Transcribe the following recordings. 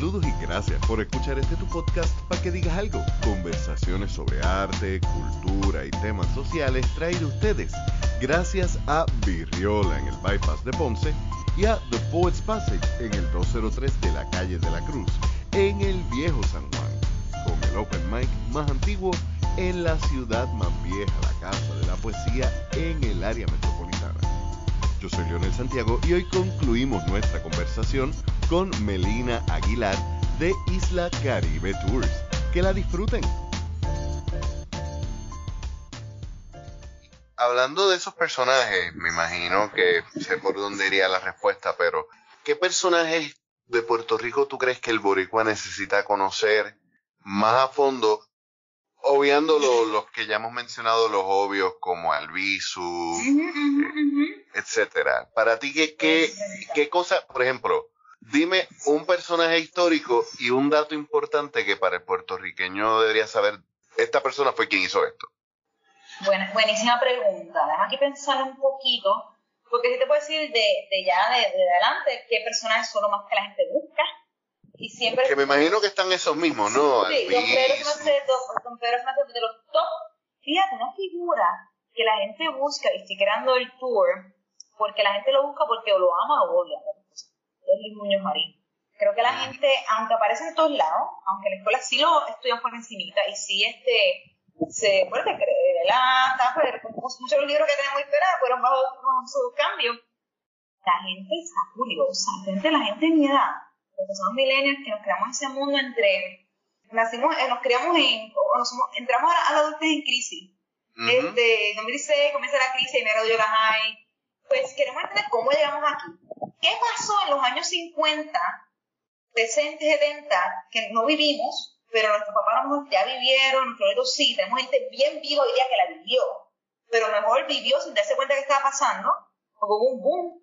Saludos y gracias por escuchar este tu podcast para que digas algo. Conversaciones sobre arte, cultura y temas sociales traído ustedes gracias a Virriola en el Bypass de Ponce y a The Poets Passage en el 203 de la calle de la Cruz, en el viejo San Juan, con el open mic más antiguo en la ciudad más vieja, la Casa de la Poesía en el área metropolitana. Yo soy Leonel Santiago y hoy concluimos nuestra conversación con Melina Aguilar de Isla Caribe Tours. Que la disfruten. Hablando de esos personajes, me imagino que sé por dónde iría la respuesta, pero ¿qué personajes de Puerto Rico tú crees que el boricua necesita conocer más a fondo obviando los que ya hemos mencionado, los obvios como Albizu, etcétera. Para ti, ¿qué, qué, qué cosa, por ejemplo, dime un personaje histórico y un dato importante que para el puertorriqueño debería saber, esta persona fue quien hizo esto? Bueno, buenísima pregunta. Déjame aquí pensar un poquito, porque si te puedo decir de, de ya de, de adelante qué personajes son los más que la gente busca y siempre... Que me imagino que están esos mismos, ¿no? Sí, don Pedro es de los top. Fíjate, una figura que la gente busca y estoy creando el tour porque la gente lo busca porque o lo ama o odia. Es Luis Muñoz Marín. Creo que la mm. gente, aunque aparece en todos lados, aunque en la escuela sí lo estudian por encimita y sí este, se puede creer, la pues, muchos de los libros que tenemos esperar fueron bajo su cambio. La gente está curiosa, la gente, la gente en mi edad porque somos millennials que nos creamos ese mundo entre, nacimos, eh, nos criamos en, o nos, entramos a la, adultez en crisis. Desde 2006 comienza la crisis y me gradué la high. Pues queremos entender cómo llegamos aquí. ¿Qué pasó en los años 50, 60, 70, que no vivimos, pero nuestros papás ya vivieron, hijos sí, tenemos gente bien viva hoy día que la vivió, pero mejor vivió sin darse cuenta que estaba pasando, o como un boom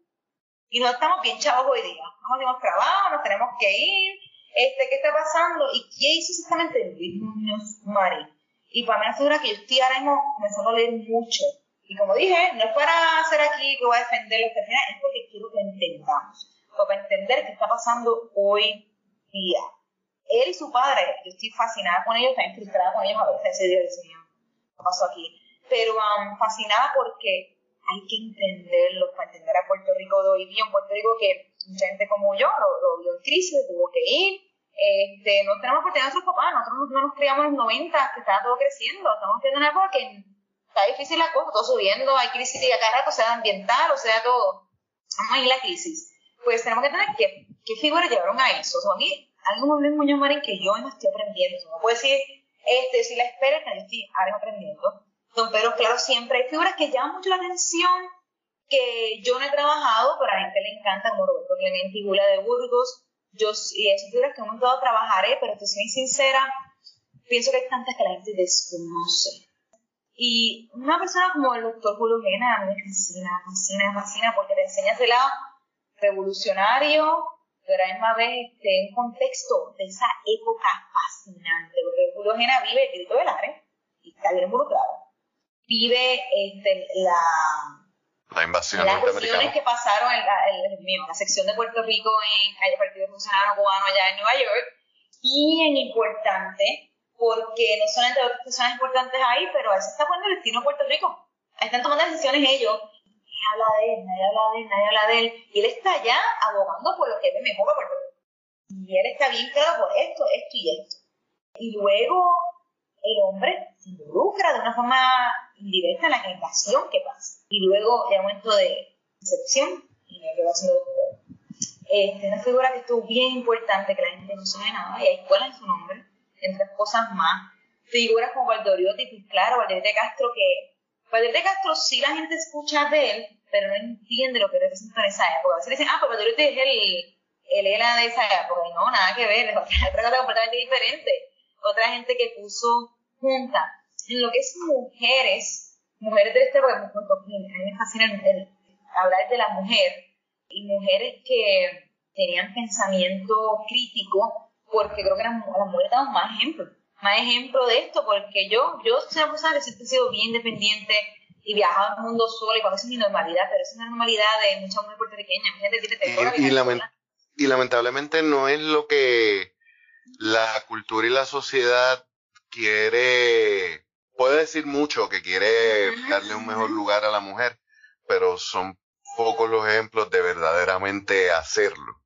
y no estamos bien chavos hoy día. No hemos trabajo, nos tenemos que ir. Este, ¿Qué está pasando? ¿Y qué hizo exactamente Luis Mari? Y para mí es figura que yo estoy ahora mismo comenzando a leer mucho. Y como dije, no es para hacer aquí que voy a defender lo que es porque quiero que entendamos. Para entender qué está pasando hoy día. Él y su padre, yo estoy fascinada con ellos, también frustrada con ellos a veces, Dios mío, ¿qué pasó aquí? Pero um, fascinada porque hay que entenderlo para entender a Puerto Rico de hoy día, un Puerto Rico que mucha gente como yo lo, vio en crisis, tuvo que ir. Este, no tenemos que tener a nuestros papás, nosotros no nos criamos en los 90, que estaba todo creciendo, estamos viendo una época que está difícil la cosa, todo subiendo, hay crisis y cada rato, sea ambiental, o sea todo. Vamos a ir la crisis. Pues tenemos que tener qué, qué figuras llevaron a eso. O sea, a mí, algo muy Muñoz Marín que yo no estoy aprendiendo. no puedo decir, este, si la espera, que yo estoy ahora aprendiendo Don Pedro, claro, siempre hay figuras que llaman mucho la atención, que yo no he trabajado, pero a la gente le encanta, como Roberto Clemente y Gula de Burgos. Yo, y esas figuras que hemos dado trabajaré, pero te soy sincera, pienso que hay tantas que la gente desconoce. Y una persona como el doctor Julio Gena, a mí me fascina, fascina, fascina, porque te enseña ese lado revolucionario, pero a la misma vez este, un contexto de esa época fascinante, porque Julio Gena vive el grito del área y está bien involucrado. Vive este, la, la invasión las cuestiones que pasaron en la, la, sección de Puerto Rico en el Partido Funcionario Cubano allá en Nueva York, bien importante, porque no solamente otras personas importantes ahí, pero se está poniendo el destino de Puerto Rico. Ahí están tomando decisiones ellos. Nadie habla de él, nadie habla de él, nadie habla de él. Y él está allá abogando por lo que es mejor para Puerto Rico. Y él está bien claro por esto, esto y esto. Y luego el hombre se involucra de una forma indirecta en la invasión que pasa. Y luego el momento de excepción y me quedo haciendo este, una figura que estuvo bien importante, que la gente no sabe nada, y hay escuelas en su nombre, entre cosas más. Figuras como Valdoriotti, pues claro, Valdoriotti Castro, que Valdoriotti Castro sí la gente escucha de él, pero no entiende lo que representa en esa época. A veces dicen, ah, pues Valdoriotti es el, el de esa época, no, nada que ver, es otra cosa completamente diferente. Otra gente que puso junta en lo que es mujeres, mujeres de este a mí me fascina el, hablar de la mujer y mujeres que tenían pensamiento crítico, porque creo que las, mujeres damos más ejemplos, más ejemplo de esto, porque yo, yo soy una persona que siempre he sido bien independiente y viajaba al mundo sola, y cuando es mi normalidad, pero es una normalidad de muchas mujeres puertorriqueñas, mucha gente tiene y, y, y lamentablemente no es lo que la cultura y la sociedad quiere, puede decir mucho que quiere darle un mejor lugar a la mujer, pero son pocos los ejemplos de verdaderamente hacerlo.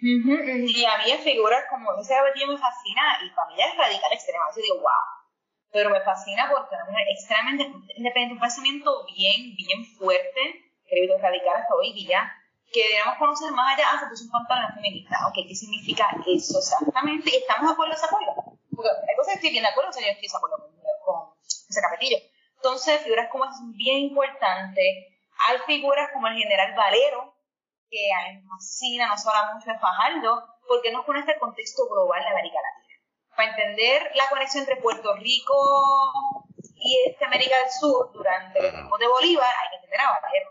Y a mí figuras como ese Betty me fascina y para mí es radical extrema. Yo digo, wow. Pero me fascina porque una mujer extremadamente independiente, un pensamiento bien, bien fuerte, creo que radical hasta hoy día, que debemos conocer más allá. Ah, se puso un pantalón feminista. Ok, ¿qué significa eso exactamente? Y estamos de acuerdo o acuerdo. Porque hay cosas que estoy bien de acuerdo, o sea, yo estoy de acuerdo con, con ese capetillo. Entonces, figuras como es bien importante. Hay figuras como el general Valero, que a mí me fascina, nos habla mucho de Fajardo, porque nos pone este contexto global de América Latina. Para entender la conexión entre Puerto Rico y este América del Sur durante el tiempo de Bolívar, hay que entender a Valero.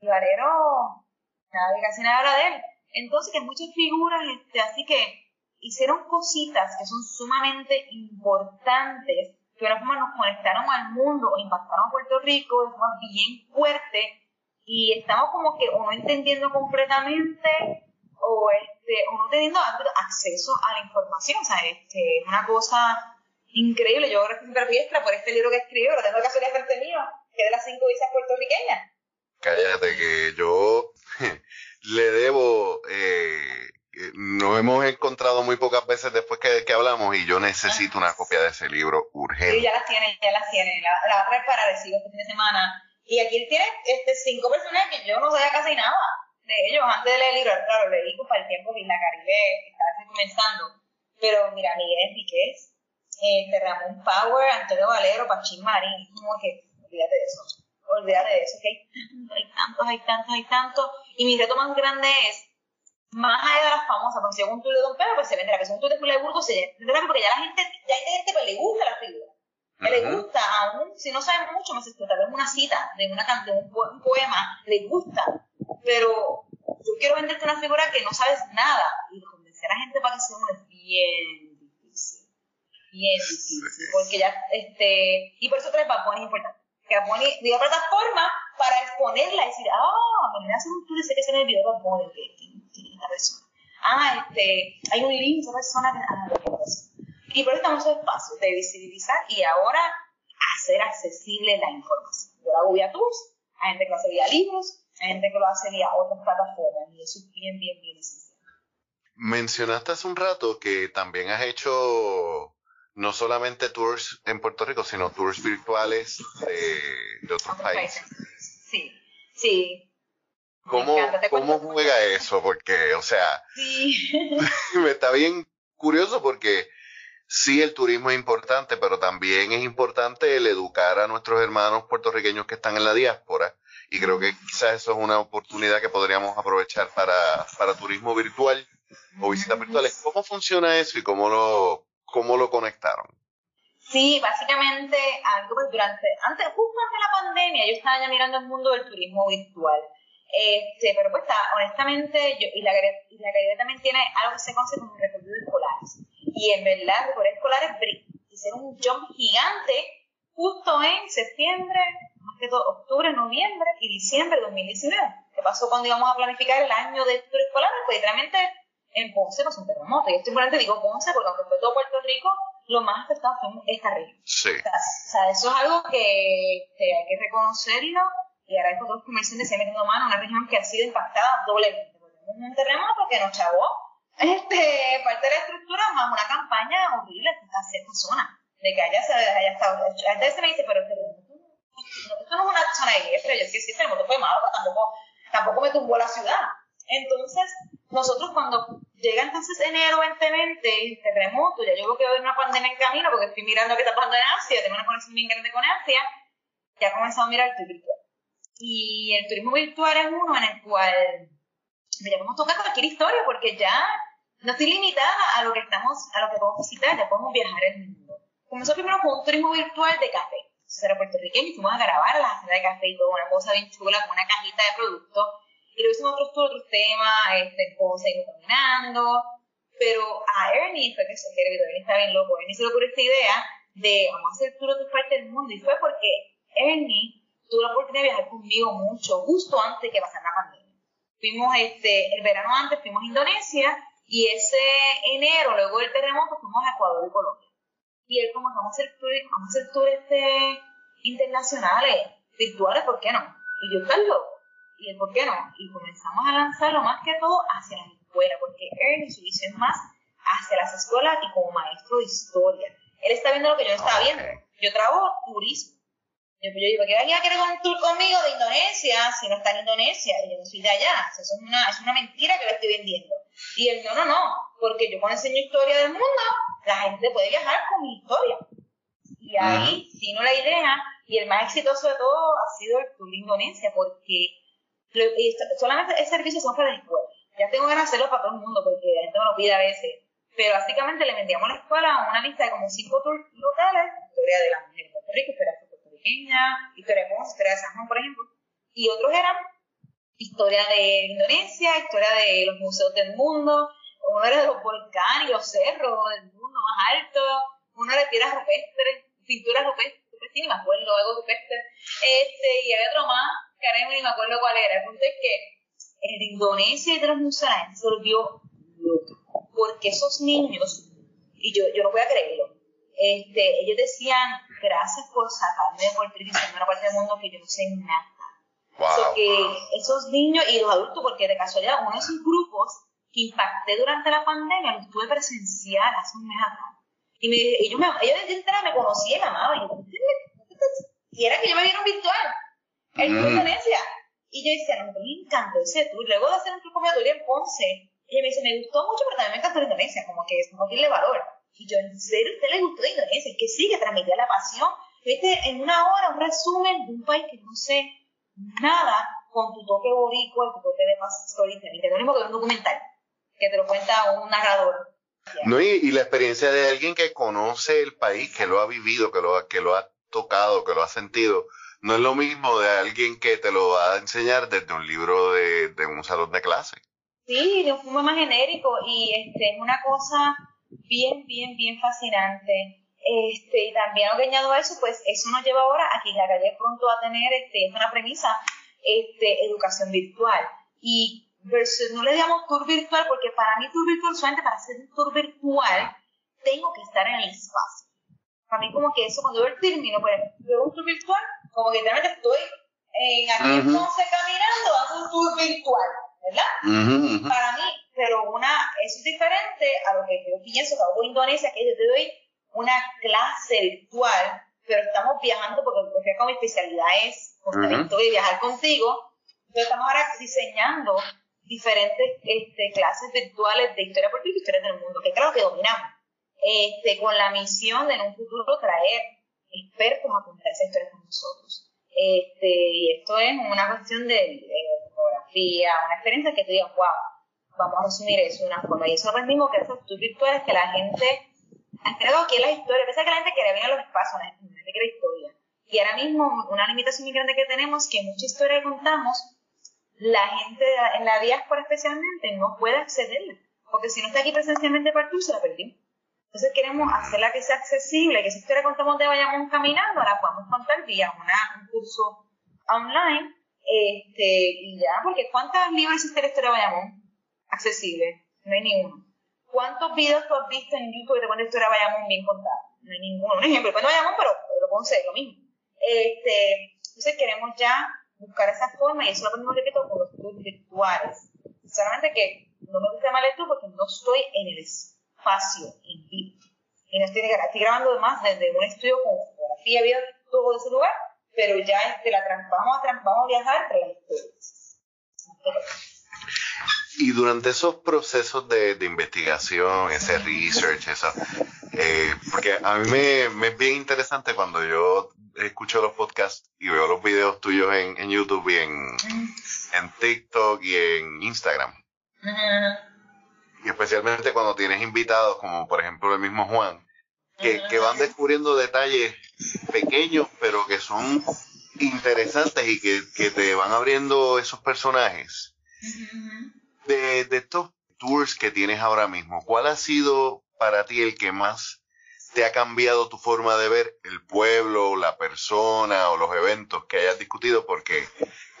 Y Valero, nada, casi nada habla de él. Entonces, que muchas figuras, este, así que hicieron cositas que son sumamente importantes, que de una forma nos conectaron al mundo impactaron a Puerto Rico de forma bien fuerte y estamos como que o no entendiendo completamente o, este, o no teniendo acceso a la información. O sea, este, es una cosa increíble. Yo ahora siempre fiesta por este libro que escribió, lo tengo que hacer frente mío, que es de las cinco visas puertorriqueñas. Cállate, que yo le debo. Eh, nos hemos encontrado muy pocas veces después que, que hablamos y yo necesito una copia de ese libro urgente. Sí, ya las tiene, ya las tiene. La, la va a preparar el este fin de semana y aquí tiene este, cinco personas que yo no sabía casi nada de ellos antes de leer el libro. Claro, leí para el tiempo que la Caribe estaba comenzando. Pero mira, Miguel Enriquez, este, Ramón Power, Antonio Valero, Pachín Marín, como que, olvídate de eso, olvídate de eso, que hay tantos, hay tantos, hay tantos, Y mi reto más grande es, más allá de las famosas, porque según tú de Don Pedro, pues se venderá, que según tú de Julio de Burgos, se venderá, porque ya la gente, ya hay gente que le gusta la figura que le gusta, aún si no sabe mucho, más tal vez una cita de, una, de un, poema, le gusta, pero yo quiero venderte una figura que no sabes nada y convencer a gente para que sea uno es bien difícil, bien difícil, porque ya, este, y por eso trae Bad Bunny importante, que Bad Bunny dio plataforma para exponerla y decir, ah, me hace un tour sé que se me olvidó Bad Bunny, que, tiene esta persona. Ah, este, hay un link, esa persona que, ah, pasa y por eso estamos en espacio de visibilizar y ahora hacer accesible la información. Yo lo hago vía tools, hay gente que lo hace vía libros, hay gente que lo hace vía otras plataformas y eso es bien, bien, bien esencial. Mencionaste hace un rato que también has hecho no solamente tours en Puerto Rico, sino tours virtuales de, otros, países. Sí, sí. ¿Cómo, ¿cómo juega eso? Porque, o sea, me está bien curioso porque sí el turismo es importante, pero también es importante el educar a nuestros hermanos puertorriqueños que están en la diáspora. Y creo que quizás eso es una oportunidad que podríamos aprovechar para, para turismo virtual o visitas virtuales. ¿Cómo funciona eso y cómo lo, cómo lo conectaron? Sí, básicamente, algo pues durante, antes, justo antes de la pandemia, yo estaba ya mirando el mundo del turismo virtual. Este, pero pues honestamente, yo, y la, y la también tiene algo que se conoce como recorrido escolares y en verdad, por escolares hicieron un jump gigante justo en septiembre, más que todo octubre, noviembre y diciembre de 2019. ¿Qué pasó cuando íbamos a planificar el año de estudios escolares? Pues literalmente en Ponce pasó un terremoto. Y esto importante digo Ponce porque aunque fue todo Puerto Rico, lo más afectado fue esta región. Sí. O sea, eso es algo que, hay que reconocerlo y ahora que otros comerciantes se metiendo mano a una región que ha sido impactada doblemente. Tenemos un terremoto que nos chavó este, parte de la estructura más una campaña horrible hacia esta zona, de que haya, haya estado. A veces me dice, pero esto no es una zona de guerra, yo sí, sí, el terremoto fue malo, pero tampoco, tampoco me tumbó la ciudad. Entonces, nosotros cuando llega entonces enero 2020, el terremoto, ya yo veo que va a una pandemia en camino, porque estoy mirando qué está pasando en Asia, tengo una conexión bien grande con Asia, ya he comenzado a mirar el turismo virtual. Y el turismo virtual es uno en el cual ya podemos tocar cualquier historia porque ya no estoy limitada a lo que estamos, a lo que podemos visitar, ya podemos viajar el mundo. Comenzó primero con un turismo virtual de café. Entonces era puertorriqueño y fuimos a grabar la hacienda de café y todo, una cosa bien chula, con una cajita de productos. Y luego hicimos otros, otros temas, este, cómo seguimos caminando. Pero a Ernie fue que se quiere, Ernie está bien loco, Ernie se le ocurrió esta idea de vamos a hacer tour de parte del mundo. Y fue porque Ernie tuvo la oportunidad de viajar conmigo mucho, justo antes de que pasara la pandemia Fuimos este, el verano antes, fuimos a Indonesia y ese enero, luego del terremoto, fuimos a Ecuador y Colombia. Y él como vamos a hacer tours, a hacer tours este, internacionales, virtuales, ¿por qué no? Y yo, ¿estás loco? Y él, ¿por qué no? Y comenzamos a lanzarlo más que todo hacia la escuela, porque Ernie su visión más hacia las escuelas y como maestro de historia. Él está viendo lo que yo estaba viendo. Yo trabajo turismo. Yo, yo digo, ¿qué va a querer un tour conmigo de Indonesia si no está en Indonesia? Y yo no soy de allá. eso es una, es una mentira que le estoy vendiendo. Y él, no, no, no, porque yo cuando enseño historia del mundo, la gente puede viajar con mi historia. Y ahí, si no la idea, y el más exitoso de todo ha sido el tour de Indonesia, porque solamente el servicio son para la escuela. Ya tengo ganas de hacerlo para todo el mundo, porque la gente me lo pide a veces pero básicamente le vendíamos a la escuela una lista de como cinco tours locales, historia de la mujer de Puerto Rico, historia puertorriqueña, historia de historia de San Juan, por ejemplo, y otros eran historia de Indonesia, historia de los museos del mundo, uno era de los volcanes y los cerros del mundo más alto, uno era de piedras rupestres, pinturas rupestres, sí, me acuerdo, algo rupestre, este, y había otro más, que ni me acuerdo cuál era, el punto es que el de Indonesia y de los museos se volvió porque esos niños, y yo, yo no voy a creerlo, este, ellos decían, gracias por sacarme de Puerto Rico y una parte del mundo que yo no sé nada. Wow. que esos niños y los adultos, porque de casualidad uno de esos grupos que impacté durante la pandemia lo estuve presencial hace un mes atrás. Y, me, ellos, me, ellos desde entrada me conocían, amaban. Y, y era que yo me vieron virtual en mm. Indonesia. Y yo decía, no, me encantó ese tour. Luego de hacer un truco migratorio en Ponce, y me dice, me gustó mucho, pero también me encantó Indonesia, como que es como que le valor. Y yo, ¿en serio a usted le gustó Indonesia? Es que sí, que transmitía la pasión. Viste, en una hora, un resumen de un país que no sé nada, con tu toque boricua y tu toque de storytelling, que es lo mismo que un documental, que te lo cuenta un narrador. No, y, y, la experiencia de alguien que conoce el país, que lo ha vivido, que lo, que lo ha tocado, que lo ha sentido, no es lo mismo de alguien que te lo va a enseñar desde un libro de, de un salón de clase. Sí, de un fumo más genérico y este, es una cosa bien, bien, bien fascinante. Este, y también añado a eso, pues eso nos lleva ahora a que la calle pronto va a tener, este, es una premisa, este, educación virtual. Y versus, no le llamamos tour virtual porque para mí tour virtual, solamente para hacer un tour virtual, tengo que estar en el espacio. Para mí como que eso, cuando yo el término, pues, yo un tour virtual, como que realmente estoy en aquí entonces caminando, hago un tour virtual ¿verdad? Para mí, pero una, eso es diferente a lo que yo pienso que hago en Indonesia, que yo te doy una clase virtual, pero estamos viajando porque, porque como mi especialidad es uh viajar contigo, entonces estamos ahora diseñando diferentes este, clases virtuales de historia política y historia del mundo, que claro que dominamos, este, con la misión de en un futuro traer expertos a contar esa historia con nosotros. Este, y esto es una cuestión de una experiencia que te digas, wow, vamos a resumir eso de una forma. Y eso es lo mismo que tours virtuales que la gente ha creado que es la historia. Pese que la gente quiere venir a los espacios, la gente quiere historia. Y ahora mismo, una limitación muy grande que tenemos, que mucha historia que contamos, la gente en la diáspora especialmente no puede accederla. Porque si no está aquí presencialmente para el se la perdimos. Entonces queremos hacerla que sea accesible, que esa historia que contamos de vayamos caminando, la podemos contar vía una, un curso online este, ya, porque ¿cuántos libros existe la historia de Bayamón? Accesible, no hay ninguno. ¿Cuántos videos tú has visto en YouTube de cuenta la historia de Bayamón bien contada? No hay ninguno. Un ejemplo, cuando Bayamón, pero lo Ponce, lo mismo. Este, entonces queremos ya buscar esa forma y eso lo ponemos, repito, con los tours virtuales. Solamente que no me gusta llamar tú porque no estoy en el espacio en vivo. Y no estoy, estoy grabando más desde un estudio con fotografía, video, todo ese lugar, pero ya este, la vamos, a, vamos a viajar entre Y durante esos procesos de, de investigación, ese research, eso, eh, porque a mí me, me, es bien interesante cuando yo escucho los podcasts y veo los videos tuyos en, en YouTube y en, en, TikTok y en Instagram. Y especialmente cuando tienes invitados, como por ejemplo el mismo Juan, que, que van descubriendo detalles pequeños, pero que son interesantes y que, que te van abriendo esos personajes. De, estos tours que tienes ahora mismo, ¿cuál ha sido para ti el que más te ha cambiado tu forma de ver el pueblo, la persona o los eventos que hayas discutido? Porque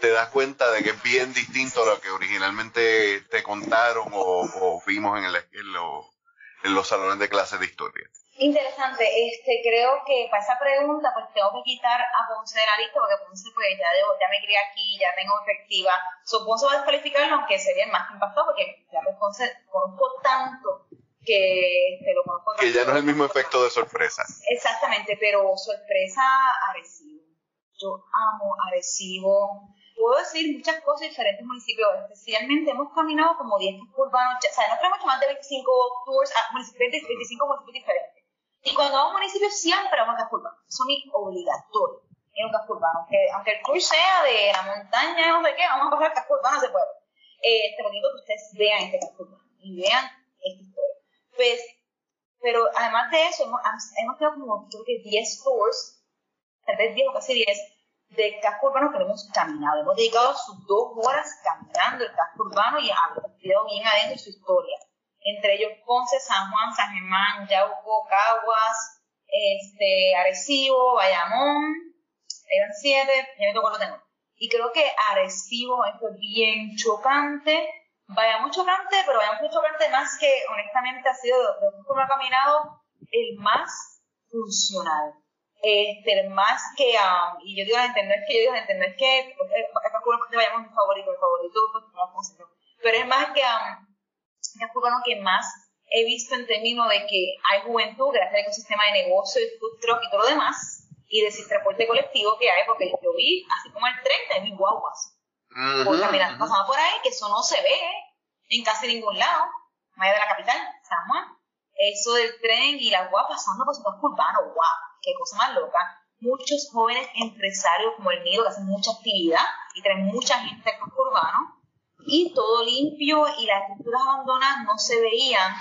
te das cuenta de que es bien distinto a lo que originalmente te contaron o, vimos en, en los salones de clases de historia. Interesante, este, creo que para esa pregunta pues tengo que quitar a Ponce de la lista porque Ponce pues ya, crié aquí, ya tengo efectiva, va a descalificarlo aunque sería el más impactado porque ya Ponce conozco tanto que te lo conozco Que ya no es el mismo efecto de sorpresa. Exactamente, pero sorpresa Arecibo. Yo amo Arecibo, puedo decir muchas cosas en diferentes municipios, especialmente hemos caminado como 10 urbanos, o sea, no tenemos más de 25 tours a 25 municipios diferentes. Y cuando vamos a un municipio siempre vamos a casco urbano. Eso es obligatorio en un casco urbano. Aunque, aunque el tour sea de la montaña, no sé qué, vamos a pasar el casco urbano, se puede. Eh, este bonito que ustedes vean este casco urbano y vean esta historia. Pues, pero además de eso, hemos, hemos tenido como creo que 10 tours, tal vez 10 o casi 10, de casco urbano que hemos caminado. Hemos dedicado sus dos horas caminando el casco urbano y estudiado bien adentro su historia entre ellos Ponce, San Juan, San Germán, Yauco, Caguas, este, Arecibo, Bayamón, eran siete, ya me tocó lo tengo. Y creo que Arecibo fue bien chocante, Bayamón chocante, pero Bayamón chocante más que honestamente ha sido, de que ha caminado, el más funcional. Este, el más que, um, y yo digo la gente, no es que yo digo la gente, no es que, acá es mi favorito, el favorito, pues, no, pero es más que, um, es urbano que más he visto en términos de que hay juventud gracias al ecosistema de negocio, de food truck y todo lo demás, y de transporte colectivo que hay, porque yo vi, así como el tren, hay mis guaguas. por caminar, pasando por ahí, que eso no se ve en casi ningún lado, más allá de la capital, San Juan. Eso del tren y las guaguas pasando por su casco urbano, guau, qué cosa más loca. Muchos jóvenes empresarios como el mío que hacen mucha actividad y traen mucha gente al casco urbano y todo limpio y las estructuras abandonadas no se veían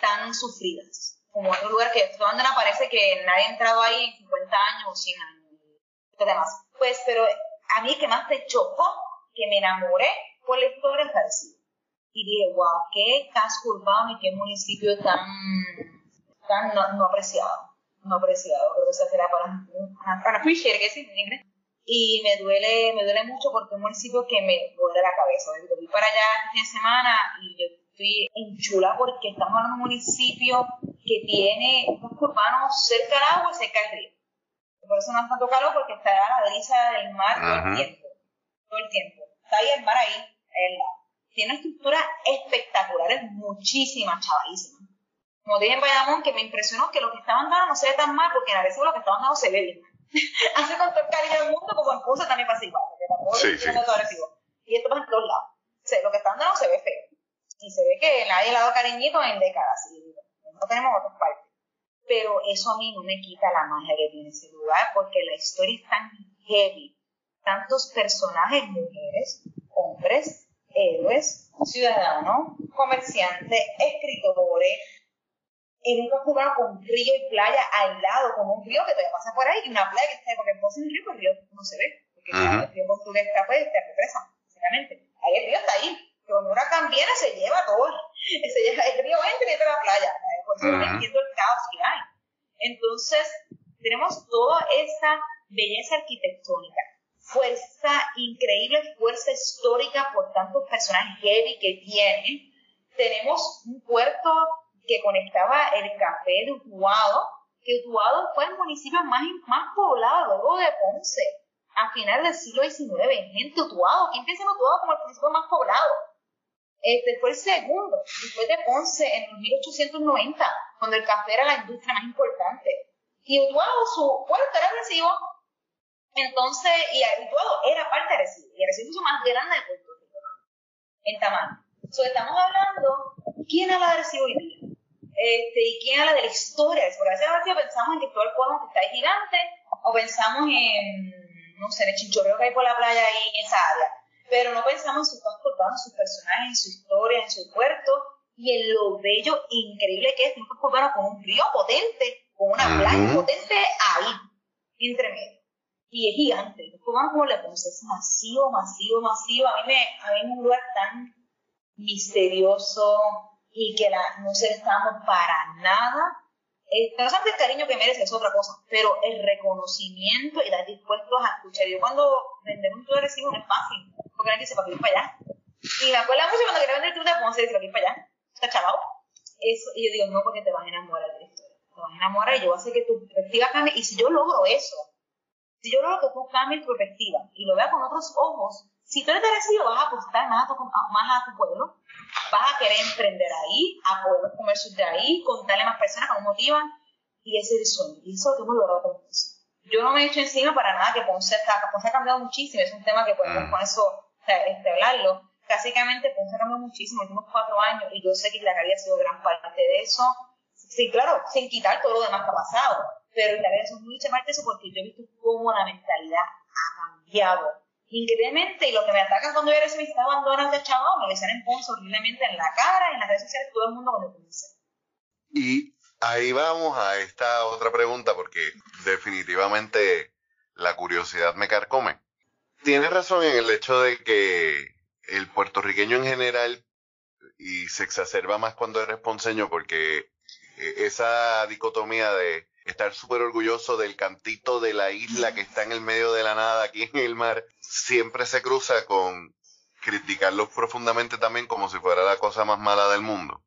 tan sufridas como otro lugar que esto abandonado parece que nadie ha entrado ahí en 50 años o 100 años y demás. Pues, pero a mí que más te chocó, que me enamoré, fue la historia de Y dije, wow, qué casco urbano y qué municipio tan, tan no, apreciado. No apreciado, creo que eso será para, appreciate, que sí, en y me duele, me duele mucho porque es un municipio que me duele la cabeza. Yo fui para allá este fin de semana y yo estoy en chula porque estamos de un municipio que tiene un urbano cerca del agua y cerca del río. Por eso no hace tanto calor porque está la brisa del mar todo el tiempo. Todo el tiempo. Está ahí el mar ahí, el lado. Tiene estructuras espectaculares, muchísimas, chavalísimas. Como dije en Bayamón, que me impresionó que lo que estaban dando no se ve tan mal porque a veces lo que estaban dando se ve bien. hace con todo el cariño del mundo, como en Ponce también pasa igual, porque tampoco sí, es sí. Y esto pasa en todos lados. O sea, lo que están dando se ve feo. Y se ve que nadie le ha dado cariñito en décadas. Y no tenemos otras partes. Pero eso a mí no me quita la magia que tiene ese lugar, porque la historia es tan heavy. Tantos personajes, mujeres, hombres, héroes, ciudadanos, comerciantes, escritores, en un casco con río y playa al lado, como un río que todavía pasa por ahí, y una playa que está, porque en Ponce un río, el río no se ve, porque el río portugués está pues, te represa, básicamente. Ahí el río está ahí, que cuando un huracán viene se lleva todo, se lleva, el río entra y entra a la playa, por eso no entiendo el caos que hay. Entonces, tenemos toda esa belleza arquitectónica, fuerza, increíble fuerza histórica por tantos personajes heavy que tiene. Tenemos un puerto que conectaba el café de Utuado, que Utuado fue el municipio más, más poblado luego de Ponce, a final del siglo XIX. Gente, Utuado, ¿quién piensa en Utuado como el municipio más poblado? Este fue el segundo, después de Ponce, en 1890, cuando el café era la industria más importante. Y Utuado, su puerto era Arecibo, entonces, y Utuado era parte de Arecibo, y Arecibo es más grande de Puerto Rico, en tamaño. So, estamos hablando, ¿quién habla de Arecibo hoy día? Este, y quién habla de la historia. Porque a veces pensamos en que todo el pueblo que está ahí gigante, o pensamos en, no sé, en el chinchorreo que hay por la playa ahí en esa área. Pero no pensamos en sus urbanos, en sus personajes, en su historia, en su puerto, y en lo bello, increíble que es un casco urbano con un río potente, con una playa potente ahí, entre medio. Y es gigante. El casco como le ponemos, es masivo, masivo, masivo. A mí me, a mí es un lugar tan misterioso, y que la, no se estamos para nada eh, no sabes el cariño que merece, es otra cosa, pero el reconocimiento y estar dispuestos a escuchar. Yo cuando vender un tour de recibo no es fácil, porque nadie dice, ¿para qué ir para allá? Y me acuerdo mucho cuando quería vender de Ponce, dice, ¿para qué ir para allá? ¿Está chavado? Eso, y yo digo, no, porque te vas a enamorar de historia. Te vas a enamorar y yo voy a hacer que tu perspectiva cambie. Y si yo logro eso, si yo logro que tú cambies tu perspectiva y lo veas con otros ojos, si tú eres de recibo, vas a apostar más a tu, más a tu pueblo, vas a querer emprender ahí, a poder comercios de ahí, contarle a más personas que nos motivan, y ese es el sueño. Y eso es lo que hemos logrado con Ponce. Yo no me he hecho encima para nada que Ponce, Ponce ha cambiado muchísimo, es un tema que podemos mm. con eso este, hablarlo. Básicamente ha cambiado muchísimo en los últimos cuatro años, y yo sé que la calidad ha sido gran parte de eso. Sí, claro, sin quitar todo lo demás que ha pasado, pero la calidad es mucha parte de eso porque yo he visto cómo la mentalidad ha cambiado increíblemente, y lo que me ataca cuando yo era ese visitado abandonado de chaval, me decían en Ponce horriblemente en la cara, en las redes sociales, todo el mundo cuando comencé. Y ahí vamos a esta otra pregunta, porque definitivamente la curiosidad me carcome. Tienes razón en el hecho de que el puertorriqueño en general, y se exacerba más cuando eres ponceño, porque eh, esa dicotomía de estar súper orgulloso del cantito de la isla que está en el medio de la nada aquí en el mar, siempre se cruza con criticarlos profundamente también como si fuera la cosa más mala del mundo.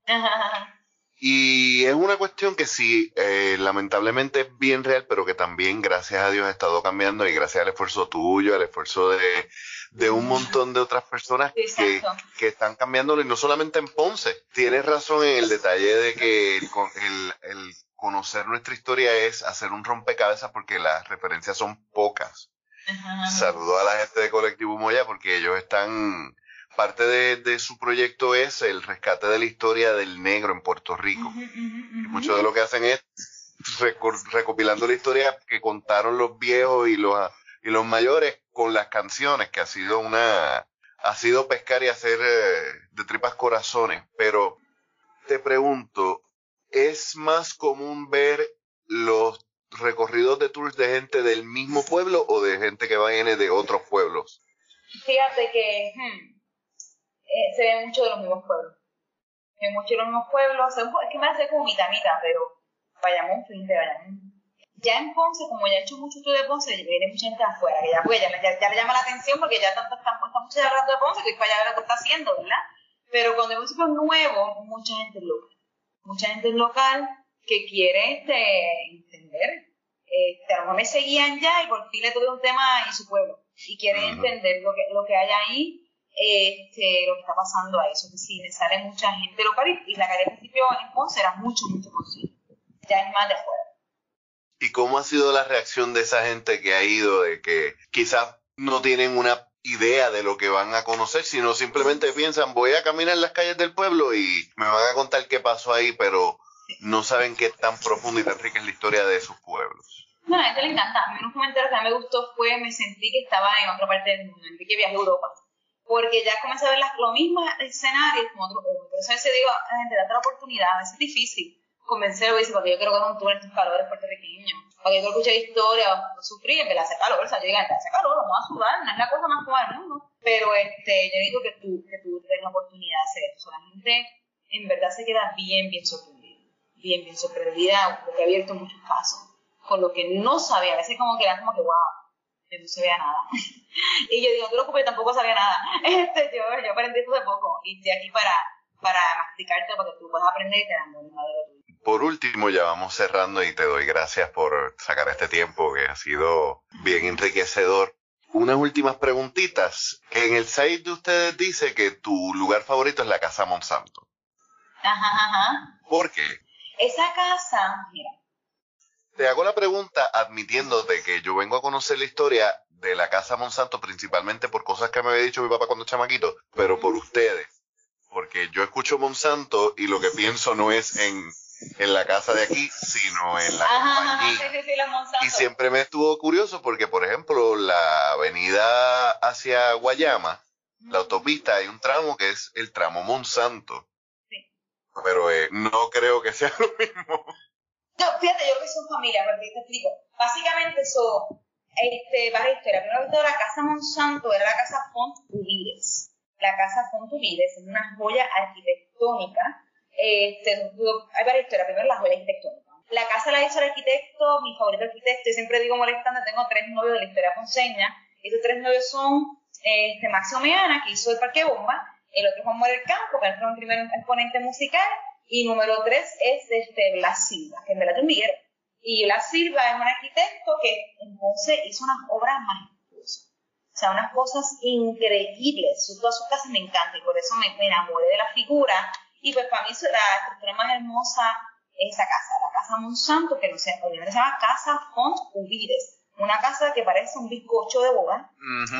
Y es una cuestión que sí, eh, lamentablemente es bien real, pero que también, gracias a Dios, ha estado cambiando y gracias al esfuerzo tuyo, al esfuerzo de, de un montón de otras personas que, que, están cambiándolo, y no solamente en Ponce. Tienes razón en el detalle de que el, el conocer nuestra historia es hacer un rompecabezas porque las referencias son pocas. Saludo a la gente de Colectivo Moya porque ellos están, parte de, su proyecto es el rescate de la historia del negro en Puerto Rico. y mucho de lo que hacen es recopilando la historia que contaron los viejos y los, y los mayores con las canciones, que ha sido una, ha sido pescar y hacer eh, de tripas corazones. Pero te pregunto, ¿es más común ver los recorridos de tours de gente del mismo pueblo o de gente que viene de otros pueblos? Fíjate que hmm, eh, se ve mucho de los mismos pueblos. Se mucho de los mismos pueblos. Es que me hace como mitad mitad, pero vayamos fin de. Ya en Ponce, como ya he hecho mucho tour de Ponce, viene mucha gente afuera, que ya, pues, ya, ya, le llama la atención porque ya tanto están, está mucho hablando de Ponce que es para allá ver lo que está haciendo, ¿verdad? Pero cuando hay un sitio nuevo, mucha gente loca mucha gente local que quiere este, entender. Este, a lo mejor me seguían ya y por fin le tuve un tema en su pueblo y quieren entender lo que, lo que hay ahí, este, lo que está pasando ahí. Eso que sí, me sale mucha gente local y, la calle al principio en Ponce era mucho, mucho conocido. Ya es más de afuera. ¿Y cómo ha sido la reacción de esa gente que ha ido, de que quizás no tienen una idea de lo que van a conocer, sino simplemente piensan, voy a caminar en las calles del pueblo y me van a contar qué pasó ahí, pero no saben qué tan profunda y tan rica es la historia de sus pueblos. No, a la gente le encanta. A mí un comentario que a mí me gustó fue, me sentí que estaba en otra parte del mundo, sentí que viajé a Europa. Porque ya comencé a ver las, los mismos escenarios como otro Pero a veces digo, la gente, date la oportunidad, a veces es difícil convencer o dice, porque yo quiero un tour en estos calores puertorriqueños porque yo escuché historia, sufrí, en que hace calor, o sea, yo digo, hace calor, vamos a sudar, no es la cosa más cómoda del mundo. Pero este, yo digo que tú, que tú tengas la oportunidad de hacer eso. La gente en verdad se queda bien, bien sorprendida. Bien, bien sorprendida, porque he abierto muchos casos. Con lo que no sabía, a veces como que era como que, wow, que no se vea nada. y yo digo, no te preocupes, tampoco sabía nada. Este, yo, yo aprendí esto de poco y estoy aquí para, para masticarte para que tú puedas aprender y te enamores de lo tuyo por último, ya vamos cerrando y te doy gracias por sacar este tiempo que ha sido bien enriquecedor. Unas últimas preguntitas. En el site de ustedes dice que tu lugar favorito es la Casa Monsanto. Ajá, ajá. ¿Por qué? Esa casa, mira. Te hago la pregunta admitiéndote que yo vengo a conocer la historia de la Casa Monsanto principalmente por cosas que me había dicho mi papá cuando chamaquito, pero por ustedes. Porque yo escucho Monsanto y lo que pienso no es en en la casa de aquí, sino en la compañía. y siempre me estuvo curioso porque, por ejemplo, la avenida hacia Guayama, la autopista, hay un tramo que es el tramo Monsanto. Sí. Pero eh, no creo que sea lo mismo. No, fíjate, yo creo que son familias, porque te explico. Básicamente son este, varias historias. Primero que todo, la casa Monsanto era la casa Font Ubides. La casa Font Ubides es una joya arquitectónica este, hay varias historias. Primero, la joya arquitectónica. La casa la hizo el arquitecto, mi favorito arquitecto, y siempre digo molestando, tengo tres novios de la historia ponceña. Esos tres novios son este, Meana, que hizo el Parque Bomba, el otro es Juan Morel Campo, que es un primer exponente musical, y número tres es este, Blas Silva, que en verdad es un Y Blas Silva es un arquitecto que entonces hizo unas obras majestuosas. O sea, unas cosas increíbles. Todas sus casas me encantan y por eso me, me enamoré de la figura. Y pues para mí la estructura más hermosa es esa casa, la casa Monsanto, que no sé, obviamente se llama Casa Font Ubides. Una casa que parece un bizcocho de boda.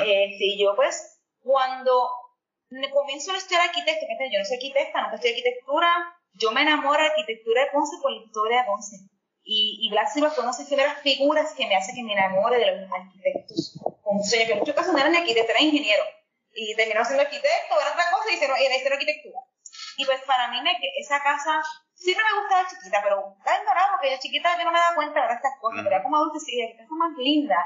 Eh, y yo pues, cuando comienzo a estudiar arquitecto, que yo no soy arquitecta, no estudio arquitectura, yo me enamoro de arquitectura de Ponce por la historia de Ponce. Y, y Blas Silva conoce las figuras que me hace que me enamore de los arquitectos. Ponce, que en muchos casos no eran arquitectos, eran ingenieros. Y terminó siendo arquitecto, era otra cosa y hicieron, era arquitectura. Y pues para mí me, esa casa siempre me gustaba chiquita, pero la verdad, porque yo chiquita yo no me daba cuenta de estas cosas, pero como adulta sí, la casa más linda.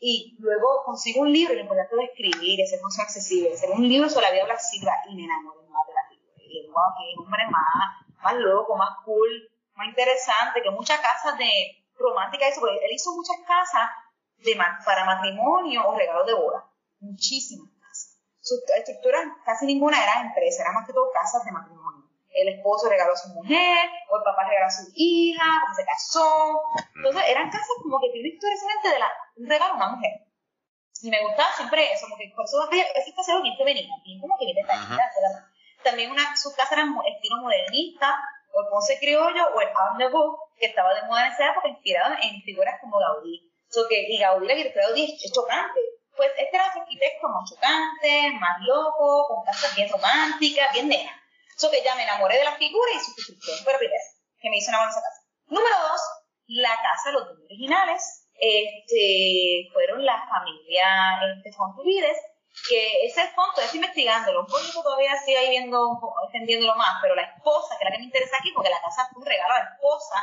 Y luego consigo un libro, lo importante de escribir, ese ser accesible, hacer un libro sobre la vida de Blas Silva y me enamoré más de la que wow, que hombre más, más loco, más cool, más interesante, que muchas casas de romántica, eso, porque él hizo muchas casas de, para matrimonio o regalos de boda, muchísimas casas. Sus estructuras, casi ninguna era empresa, eran más que todo casas de matrimonio. El esposo regaló a su mujer, o el papá regaló a su hija, porque se casó. Entonces, eran casas como que tienen historia excelente de la, un regalo a una mujer. Y me gustaba siempre eso, como que por eso es casero bien femenino, bien como que bien detallista, uh también una, sus casas eran estilo modernista, o el Ponce Criollo, o el Art Nouveau, que estaba de moda en esa época, inspirado en figuras como Gaudí. So que, y Gaudí, la arquitectura Gaudí es, chocante. Pues este era su arquitecto más chocante, más loco, con casas bien románticas, bien nena. So que ya me enamoré de la figura y su construcción fue primero, que me hizo enamorar esa casa. Número dos, la casa de los dos originales, este, fueron la familia este, Fontubides, que ese fondo, estoy investigándolo, un poquito todavía sigue ahí viendo, extendiéndolo más, pero la esposa, que es la que me interesa aquí, porque la casa fue un regalo a la esposa,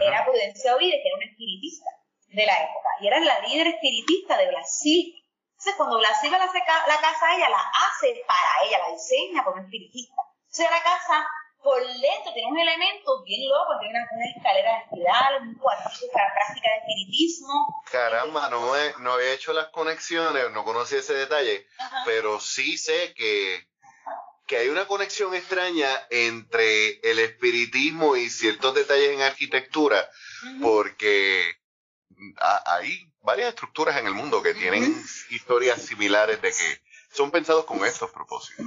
era Prudencia Ovide, que era una espiritista de la época, y era la líder espiritista de Brasil. Entonces, cuando Brasil la, la casa ella, la hace para ella, la diseña por un espiritista. Entonces, la casa por dentro tiene un elemento bien loco, tiene una, una escalera de espiral, un cuartito para práctica de espiritismo. Caramba, no, no había hecho las conexiones, no conocía ese detalle, pero sí sé que, que hay una conexión extraña entre el espiritismo y ciertos detalles en arquitectura, porque hay varias estructuras en el mundo que tienen historias similares de que son pensados con estos propósitos.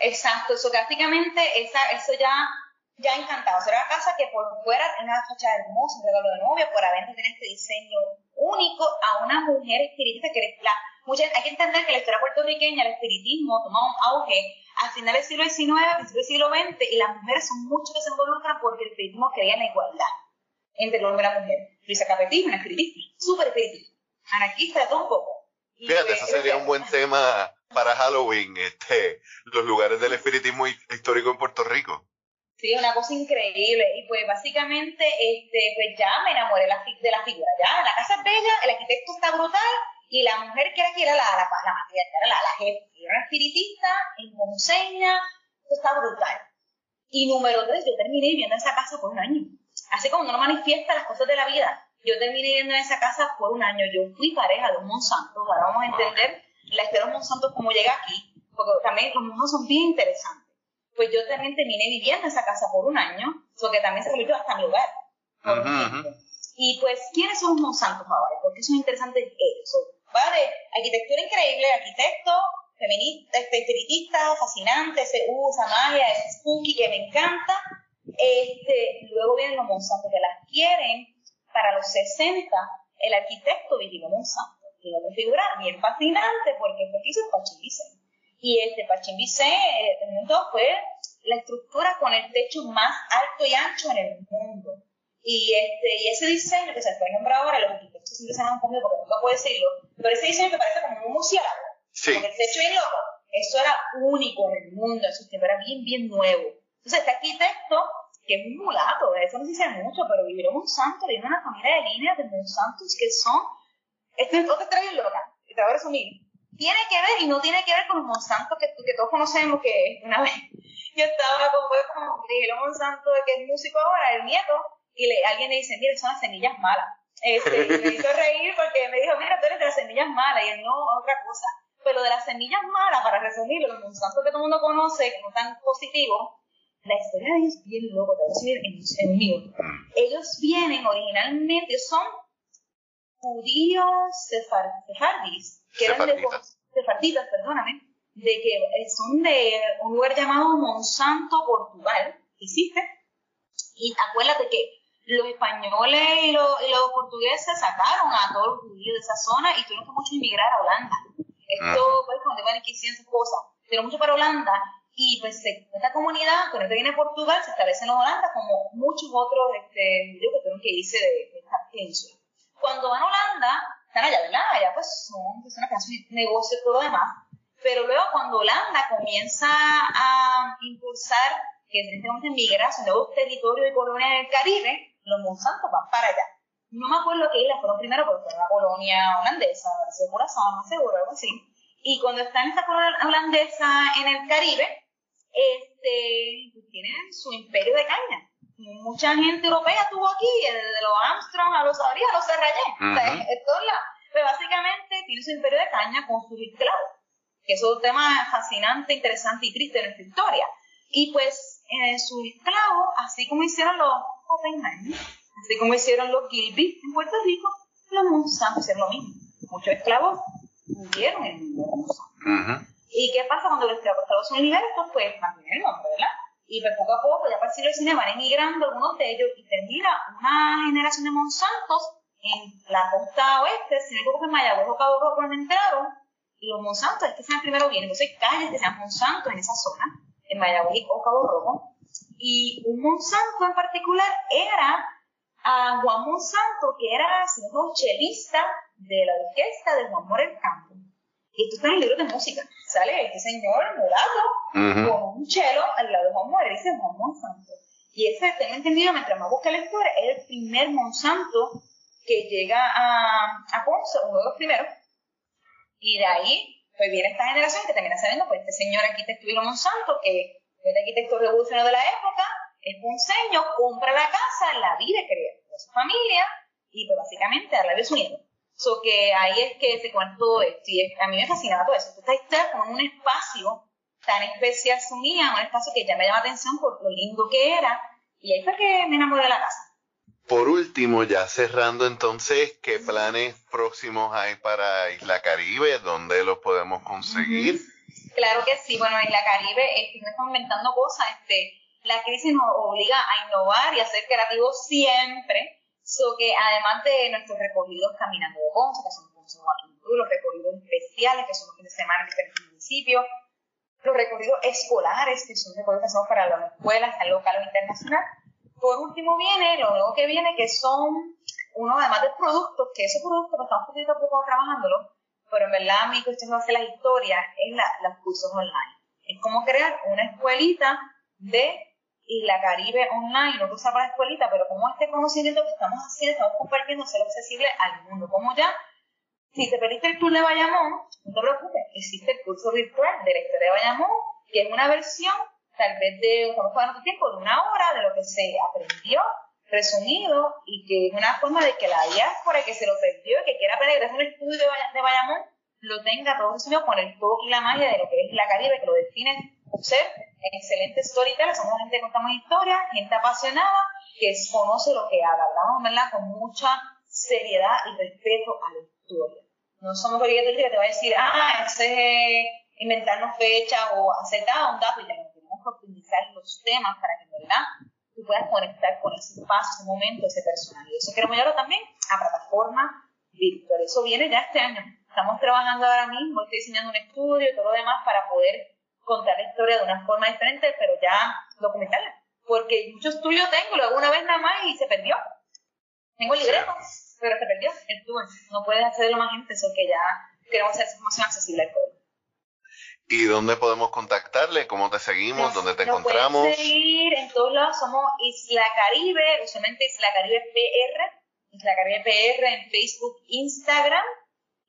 Exacto, eso prácticamente esa, eso ya, ya encantado. O sea, era una casa que por fuera tiene una fachada hermosa, un regalo de novia, por adentro tiene este diseño único a una mujer espiritista que la, hay que entender que la historia puertorriqueña, el espiritismo tomó un auge a finales del siglo XIX, principios del siglo XX, y las mujeres son mucho que se involucran porque el espiritismo creía en la igualdad entre el hombre y la mujer. Luisa Capetillo, una espiritista, súper espiritista, anarquista todo un poco. Fíjate, pues, ese sería un buen tema para Halloween, este, los lugares del espiritismo histórico en Puerto Rico. Sí, una cosa increíble. Y pues básicamente, este, pues ya me enamoré de la, de la figura. Ya, la casa es bella, el arquitecto está brutal, y la mujer que era aquí era la, la, la era la, la jefe. Era espiritista, en Monseña, esto está brutal. Y número tres, yo terminé viviendo en esa casa por un año. Así como uno manifiesta las cosas de la vida. Yo terminé viviendo en esa casa por un año. Yo fui pareja de un Monsanto. Ahora vamos a entender la de Monsanto cómo llega aquí, porque también los mundos son bien interesantes. Pues yo también terminé viviendo en esa casa por un año, porque también se convirtió hasta mi hogar. Y pues, ¿quiénes son los Monsantos ahora? Porque eso es interesante eso. Va de arquitectura increíble, arquitecto, feminista, este, espiritista, fascinante, se usa magia, es spooky, que me encanta. Este, luego vienen los Monsantos que las quieren para los 60, el arquitecto Vigilio Monsanto otra figura bien fascinante porque fue que hizo Pachín Y este Pachín Vicente fue la estructura con el techo más alto y ancho en el mundo. Y, este, y ese diseño que se fue nombrado ahora, los arquitectos siempre se han conmigo porque nunca puedo decirlo, pero ese diseño me parece como un murciélago. Sí. Porque el techo es loco. Eso era único en el mundo, eso era bien, bien nuevo. Entonces, este arquitecto, que es un mulato, eso no se dice mucho, pero vivieron un santo, viene una familia de líneas de Monsantos que son esto es otra bien loca, y te voy a resumir. Tiene que ver y no tiene que ver con los Monsanto que, que todos conocemos, que una vez yo estaba con, con Monsanto, que es músico ahora, el nieto, y le, alguien le dice, mira, son las semillas malas. Este, y me hizo reír porque me dijo, mira, tú eres de las semillas malas, y él no, otra cosa. Pero de las semillas malas, para resumirlo, los Monsanto que todo el mundo conoce, que no tan positivos, la historia de ellos es bien loco, te voy a decir en, en mío. Ellos vienen originalmente, son judíos sefardis, que eran de sefarditas, perdóname, de que son de un lugar llamado Monsanto, Portugal, existe, y acuérdate que los españoles y los, y los, portugueses sacaron a todos los judíos de esa zona y tuvieron que mucho inmigrar a Holanda. Esto, pues, cuando van aquí esas cosas, pero mucho para Holanda. Y pues esta comunidad, cuando viene a Portugal, se establece en Holanda como muchos otros este, judíos que tuvieron que irse de, esta península. Cuando van a Holanda, están allá, ¿verdad? Allá pues son personas que hacen negocios y todo lo demás. Pero luego cuando Holanda comienza a impulsar que se migrar a nuevos territorios y colonias en el Caribe, los Monsanto van para allá. No me acuerdo qué isla fueron primero, porque fue una colonia holandesa, por Corazón, más seguro, algo así. Y cuando está en esta colonia holandesa en el Caribe, este, pues tienen su imperio de caña. Mucha gente europea estuvo aquí, desde los Armstrong a los Sabría, a los Serrayé, uh Pero básicamente tiene su imperio de caña con sus esclavos, que es un tema fascinante, interesante y triste de nuestra historia. Y pues eh, sus esclavos, así como hicieron los Oppenheimer, así como hicieron los Gilby en Puerto Rico, los Monsanto hicieron lo mismo. Muchos esclavos murieron en Monsanto. ¿Y qué pasa cuando los esclavos son libertos? Pues mantienen el nombre, ¿verdad? Y pues poco a poco, ya para el siglo XIX, van emigrando algunos de ellos y termina una generación de Monsantos en la costa oeste, si no me equivoco, en Mayagüez o Cabo Rojo, entraron, y los Monsantos es que sean primero bien, entonces hay calles que sean Monsantos en esa zona, en Mayagüez o Cabo Rojo, y un Monsanto en particular era a Juan Monsanto, que era, si chelista de la orquesta de Juan Morel Campo. Y esto está en el libro de música. Sale este señor morado con un chelo al lado de Juan Morel, dice Juan Monsanto. Y ese, tengo entendido, mientras más busca la historia, es el primer Monsanto que llega a, a Ponce, uno de los primeros. Y de ahí, pues viene esta generación que termina sabiendo, pues este señor arquitecto Vilo Monsanto, que es el arquitecto revolucionario de la época, es ponceño, compra la casa, la vive, crea su familia, y pues básicamente a la vez unido. So que ahí es que todo esto. Y a mí me fascinaba todo eso. Esta historia como un espacio tan especial unía, un espacio que ya me llama la atención por lo lindo que era. Y ahí fue que me enamoré de la casa. Por último, ya cerrando entonces, ¿qué planes próximos hay para Isla Caribe? ¿Dónde los podemos conseguir? Claro que sí. Bueno, Isla Caribe, este, no estamos inventando cosas. Este, la crisis nos obliga a innovar y a ser creativos siempre. So que además de nuestros recorridos caminando de Ponce, que son Ponce los recorridos especiales, que son los fines de semana en diferentes municipios, los recorridos escolares, que son recorridos que hacemos para las escuelas, a local o internacional. Por último viene, lo nuevo que viene, que son uno además de productos, que esos productos pues, estamos poquito a poco trabajándolo, pero en verdad mi cuestión de hacer las historias es la, los cursos online. Es como crear una escuelita de y la Caribe online, no que usa para la escuelita, pero como este conocimiento que estamos haciendo, estamos compartiendo, ser accesible al mundo. Como ya, si te perdiste el tour de Bayamón, no te preocupes, existe el curso virtual de la historia de Bayamón, que es una versión, tal vez de, fue nuestro tiempo, de una hora de lo que se aprendió, resumido, y que es una forma de que la diáspora que se lo perdió, que quiera aprender, hacer un estudio de, Bayamón, lo tenga todo resumido con el toque y la magia de lo que es la Caribe, que lo define ser excelentes storytellers, somos gente que contamos historias, gente apasionada, que conoce lo que habla, hablamos ¿verdad? con mucha seriedad y respeto a la historia. No somos que te va a decir, ah, ese es inventarnos fechas o acertar un dato, y tenemos que optimizar los temas para que en verdad tú puedas conectar con ese espacio, ese momento, ese personaje. Y eso queremos llevarlo también a plataformas virtuales. Eso viene ya este año. Estamos trabajando ahora mismo, estoy diseñando un estudio y todo lo demás para poder contar la historia de una forma diferente, pero ya documentarla. Porque muchos tuyos tengo, luego una vez nada más y se perdió. Tengo el libreto, pero se perdió el tour. No puedes hacerlo más gente, eso que ya queremos hacer información accesible al pueblo. ¿Y dónde podemos contactarle? ¿Cómo te seguimos? ¿Dónde te encontramos? Nos seguir en todos lados. Somos Isla Caribe, usualmente Isla Caribe PR. Isla Caribe PR en Facebook, Instagram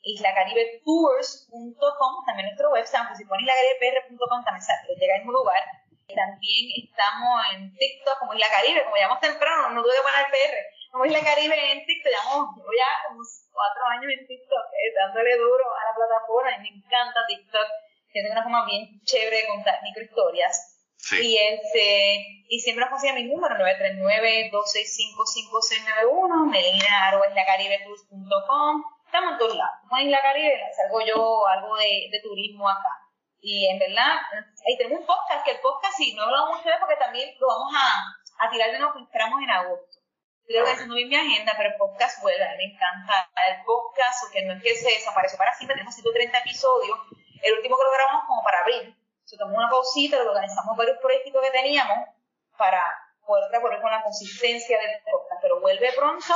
islacaribetours.com, también nuestro website, aunque si ponen islacaribepr.com también llega al mismo lugar. también estamos en TikTok como Isla Caribe, como llamamos temprano, no tuve que poner PR, como Isla Caribe en TikTok, llevamos ya como cuatro años en TikTok, eh, dándole duro a la plataforma, y me encanta TikTok, tiene una forma bien chévere de contar microhistorias. Sí. Y, este, y siempre nos consigue mi número, 939-265-5691, melina.islacaribetours.com. Estamos en todos lados. Como en Isla Caribe, salgo yo algo de, de turismo acá. Y en verdad, ahí tenemos un podcast, que el podcast sí, no hablamos mucho de porque también lo vamos a, a tirar de nuevo que esperamos en agosto. Creo que eso no en mi agenda, pero el podcast vuelve, a mí me encanta el podcast, porque no es que se desapareció para siempre, tenemos 130 episodios, el último que lo grabamos como para abril, se tomó una pausita, lo organizamos varios proyectos que teníamos para poder volver con la consistencia del podcast, pero vuelve pronto,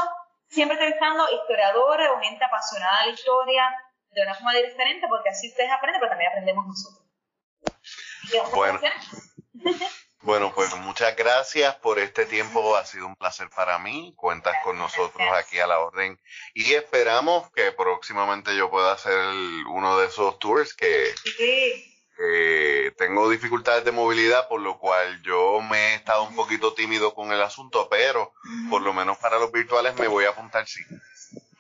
siempre entrevistando historiadores o gente apasionada de la historia, de una forma diferente, porque así ustedes aprenden, pero también aprendemos nosotros. Bueno. Bueno, pues muchas gracias por este tiempo. Ha sido un placer para mí. Cuentas con nosotros aquí a la orden. Y esperamos que próximamente yo pueda hacer uno de esos tours que tengo dificultades de movilidad, por lo cual yo me he estado un poquito tímido con el asunto, pero por lo menos para los virtuales me voy a apuntar sí.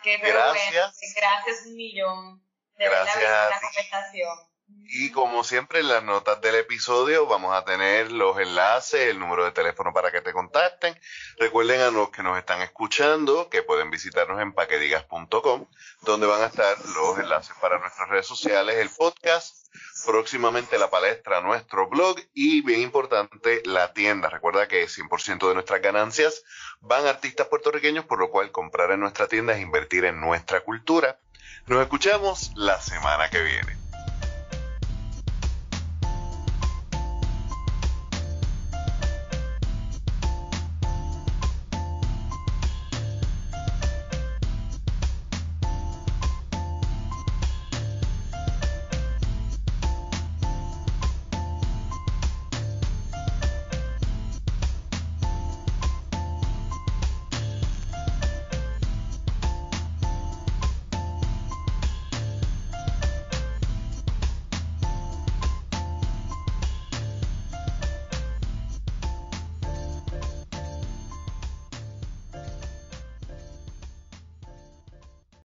gracias. gracias un millón. De gracias la conversación. Y como siempre en las notas del episodio vamos a tener los enlaces, el número de teléfono para que te contacten. Recuerden a los que nos están escuchando que pueden visitarnos en paquedigas.com, donde van a estar los enlaces para nuestras redes sociales, el podcast, próximamente la palestra, nuestro blog y bien importante la tienda. Recuerda que 100% de nuestras ganancias van a artistas puertorriqueños, por lo cual comprar en nuestra tienda es invertir en nuestra cultura. Nos escuchamos la semana que viene.